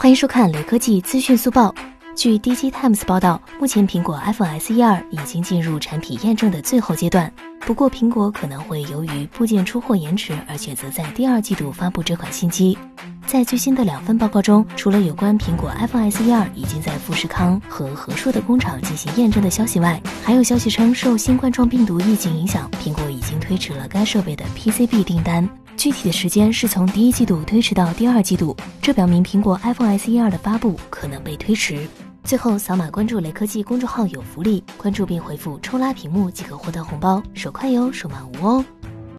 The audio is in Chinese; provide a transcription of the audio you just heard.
欢迎收看雷科技资讯速报。据 DG Times 报道，目前苹果 iPhone SE 二已经进入产品验证的最后阶段。不过，苹果可能会由于部件出货延迟而选择在第二季度发布这款新机。在最新的两份报告中，除了有关苹果 iPhone SE 二已经在富士康和和硕的工厂进行验证的消息外，还有消息称，受新冠状病毒疫情影响，苹果已经推迟了该设备的 PCB 订单，具体的时间是从第一季度推迟到第二季度。这表明苹果 iPhone SE 二的发布可能被推迟。最后，扫码关注雷科技公众号有福利，关注并回复“抽拉屏幕”即可获得红包，手快有，手慢无哦。